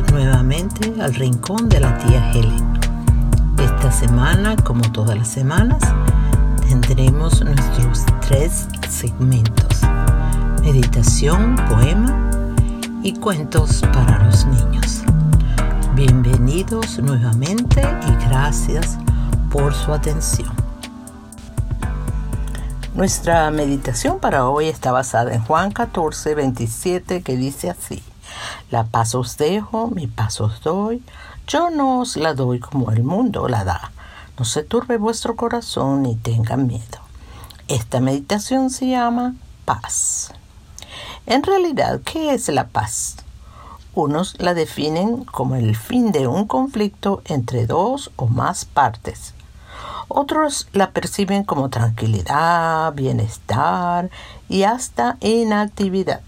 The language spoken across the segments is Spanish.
Nuevamente al rincón de la tía Helen. Esta semana, como todas las semanas, tendremos nuestros tres segmentos. Meditación, poema y cuentos para los niños. Bienvenidos nuevamente y gracias por su atención. Nuestra meditación para hoy está basada en Juan 14, 27 que dice así. La paz os dejo, mi paz os doy. Yo no os la doy como el mundo la da. No se turbe vuestro corazón ni tenga miedo. Esta meditación se llama paz. En realidad, ¿qué es la paz? Unos la definen como el fin de un conflicto entre dos o más partes. Otros la perciben como tranquilidad, bienestar y hasta inactividad.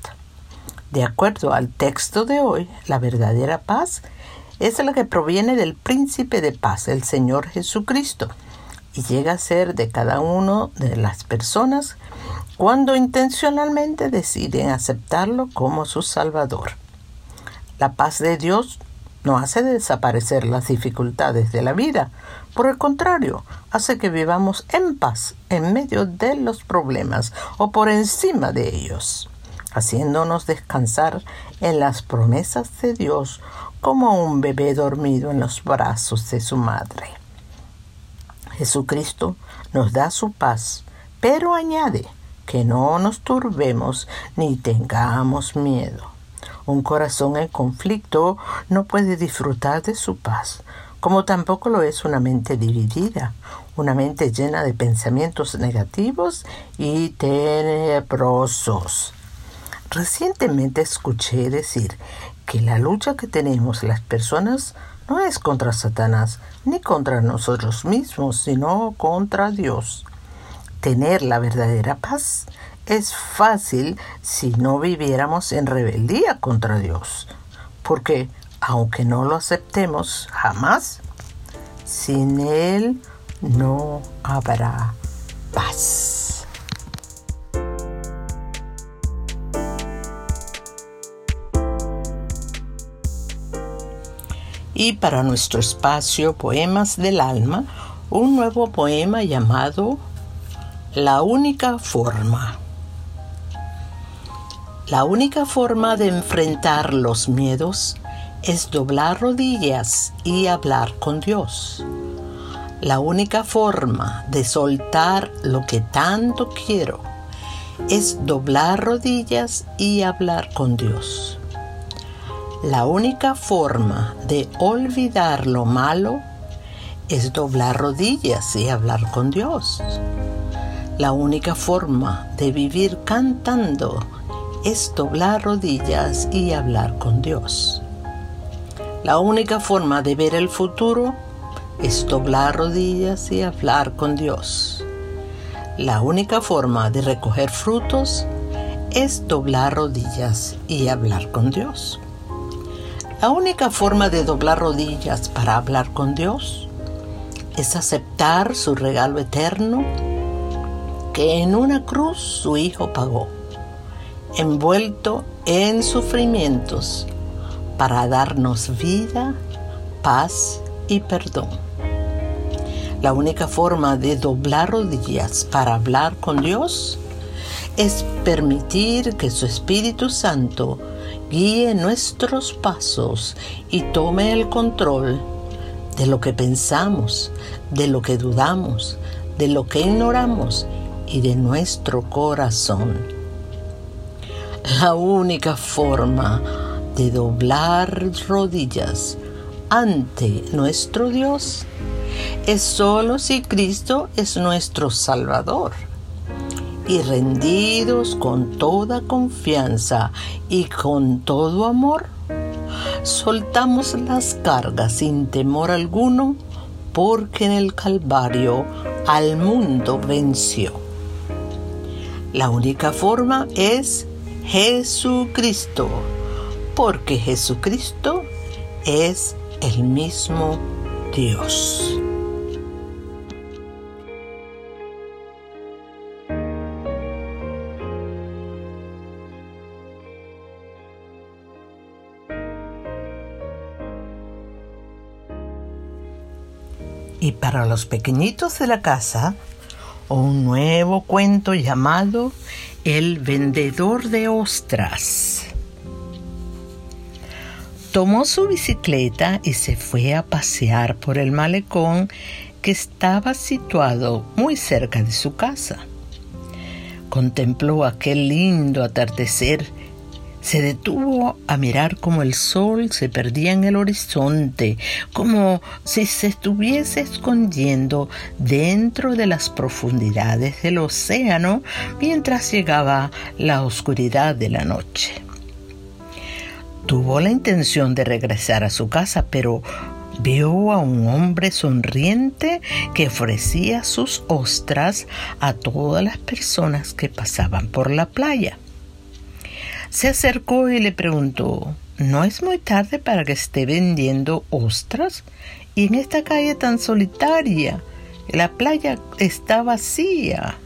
De acuerdo al texto de hoy, la verdadera paz es la que proviene del príncipe de paz, el Señor Jesucristo, y llega a ser de cada uno de las personas cuando intencionalmente deciden aceptarlo como su Salvador. La paz de Dios no hace desaparecer las dificultades de la vida, por el contrario, hace que vivamos en paz en medio de los problemas o por encima de ellos haciéndonos descansar en las promesas de Dios como un bebé dormido en los brazos de su madre. Jesucristo nos da su paz, pero añade que no nos turbemos ni tengamos miedo. Un corazón en conflicto no puede disfrutar de su paz, como tampoco lo es una mente dividida, una mente llena de pensamientos negativos y tenebrosos. Recientemente escuché decir que la lucha que tenemos las personas no es contra Satanás ni contra nosotros mismos, sino contra Dios. Tener la verdadera paz es fácil si no viviéramos en rebeldía contra Dios, porque aunque no lo aceptemos jamás, sin Él no habrá paz. Y para nuestro espacio Poemas del Alma, un nuevo poema llamado La única forma. La única forma de enfrentar los miedos es doblar rodillas y hablar con Dios. La única forma de soltar lo que tanto quiero es doblar rodillas y hablar con Dios. La única forma de olvidar lo malo es doblar rodillas y hablar con Dios. La única forma de vivir cantando es doblar rodillas y hablar con Dios. La única forma de ver el futuro es doblar rodillas y hablar con Dios. La única forma de recoger frutos es doblar rodillas y hablar con Dios. La única forma de doblar rodillas para hablar con Dios es aceptar su regalo eterno que en una cruz su Hijo pagó, envuelto en sufrimientos para darnos vida, paz y perdón. La única forma de doblar rodillas para hablar con Dios es permitir que su Espíritu Santo guíe nuestros pasos y tome el control de lo que pensamos, de lo que dudamos, de lo que ignoramos y de nuestro corazón. La única forma de doblar rodillas ante nuestro Dios es solo si Cristo es nuestro Salvador y rendidos con toda confianza y con todo amor, soltamos las cargas sin temor alguno, porque en el Calvario al mundo venció. La única forma es Jesucristo, porque Jesucristo es el mismo Dios. Para los pequeñitos de la casa, un nuevo cuento llamado El vendedor de ostras. Tomó su bicicleta y se fue a pasear por el malecón que estaba situado muy cerca de su casa. Contempló aquel lindo atardecer se detuvo a mirar cómo el sol se perdía en el horizonte, como si se estuviese escondiendo dentro de las profundidades del océano mientras llegaba la oscuridad de la noche. Tuvo la intención de regresar a su casa, pero vio a un hombre sonriente que ofrecía sus ostras a todas las personas que pasaban por la playa. Se acercó y le preguntó, ¿no es muy tarde para que esté vendiendo ostras? Y en esta calle tan solitaria, la playa está vacía.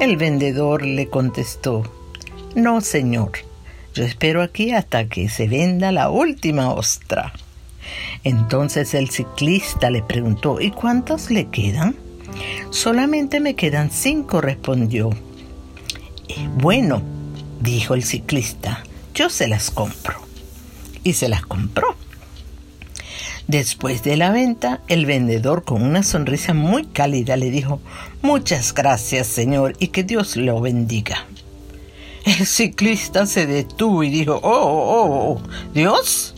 El vendedor le contestó, No, señor, yo espero aquí hasta que se venda la última ostra. Entonces el ciclista le preguntó, ¿y cuántas le quedan? Solamente me quedan cinco, respondió. Eh, bueno, dijo el ciclista, yo se las compro. Y se las compró. Después de la venta, el vendedor con una sonrisa muy cálida le dijo, Muchas gracias, señor, y que Dios lo bendiga. El ciclista se detuvo y dijo, Oh, oh, oh, oh ¿Dios?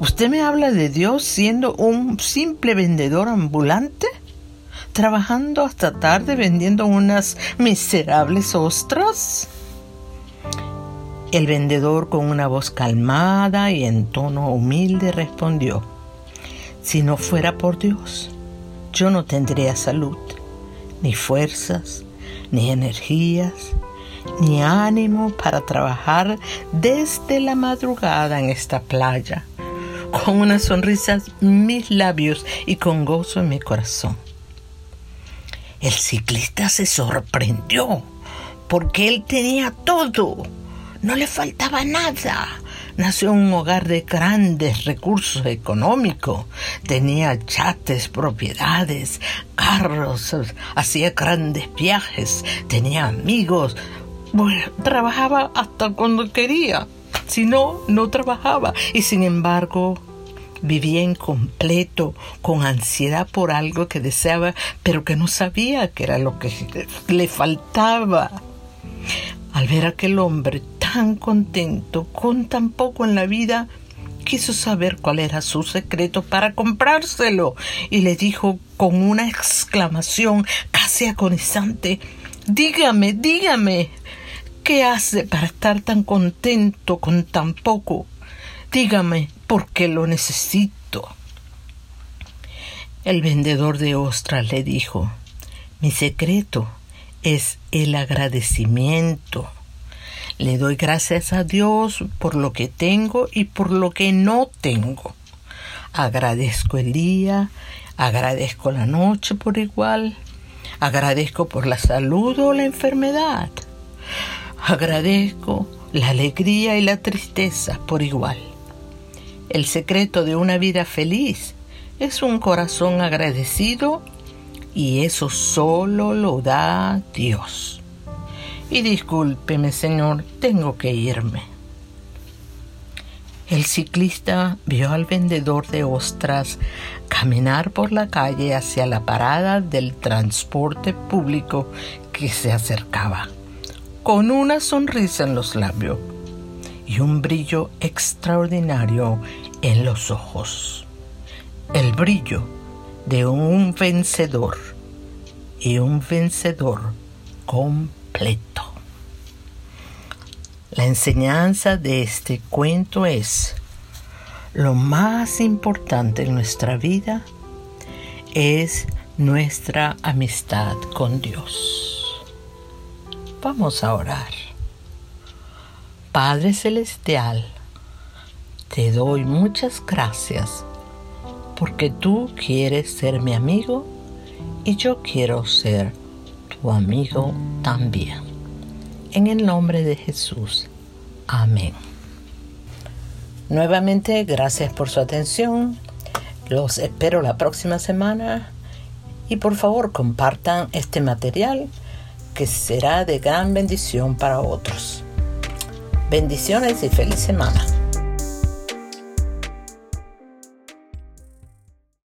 ¿Usted me habla de Dios siendo un simple vendedor ambulante? Trabajando hasta tarde vendiendo unas miserables ostras? El vendedor con una voz calmada y en tono humilde respondió, si no fuera por Dios, yo no tendría salud, ni fuerzas, ni energías, ni ánimo para trabajar desde la madrugada en esta playa, con una sonrisa en mis labios y con gozo en mi corazón. El ciclista se sorprendió porque él tenía todo, no le faltaba nada. Nació en un hogar de grandes recursos económicos, tenía chates, propiedades, carros, hacía grandes viajes, tenía amigos, bueno, trabajaba hasta cuando quería, si no, no trabajaba. Y sin embargo Vivía incompleto, con ansiedad por algo que deseaba, pero que no sabía que era lo que le faltaba. Al ver a aquel hombre tan contento, con tan poco en la vida, quiso saber cuál era su secreto para comprárselo y le dijo con una exclamación casi agonizante, Dígame, dígame, ¿qué hace para estar tan contento con tan poco? Dígame, porque lo necesito. El vendedor de ostras le dijo, mi secreto es el agradecimiento. Le doy gracias a Dios por lo que tengo y por lo que no tengo. Agradezco el día, agradezco la noche por igual, agradezco por la salud o la enfermedad, agradezco la alegría y la tristeza por igual. El secreto de una vida feliz es un corazón agradecido y eso solo lo da Dios. Y discúlpeme, Señor, tengo que irme. El ciclista vio al vendedor de ostras caminar por la calle hacia la parada del transporte público que se acercaba, con una sonrisa en los labios y un brillo extraordinario en los ojos. El brillo de un vencedor y un vencedor completo. La enseñanza de este cuento es, lo más importante en nuestra vida es nuestra amistad con Dios. Vamos a orar. Padre Celestial, te doy muchas gracias porque tú quieres ser mi amigo y yo quiero ser tu amigo también. En el nombre de Jesús. Amén. Nuevamente, gracias por su atención. Los espero la próxima semana y por favor compartan este material que será de gran bendición para otros. Bendiciones y feliz semana.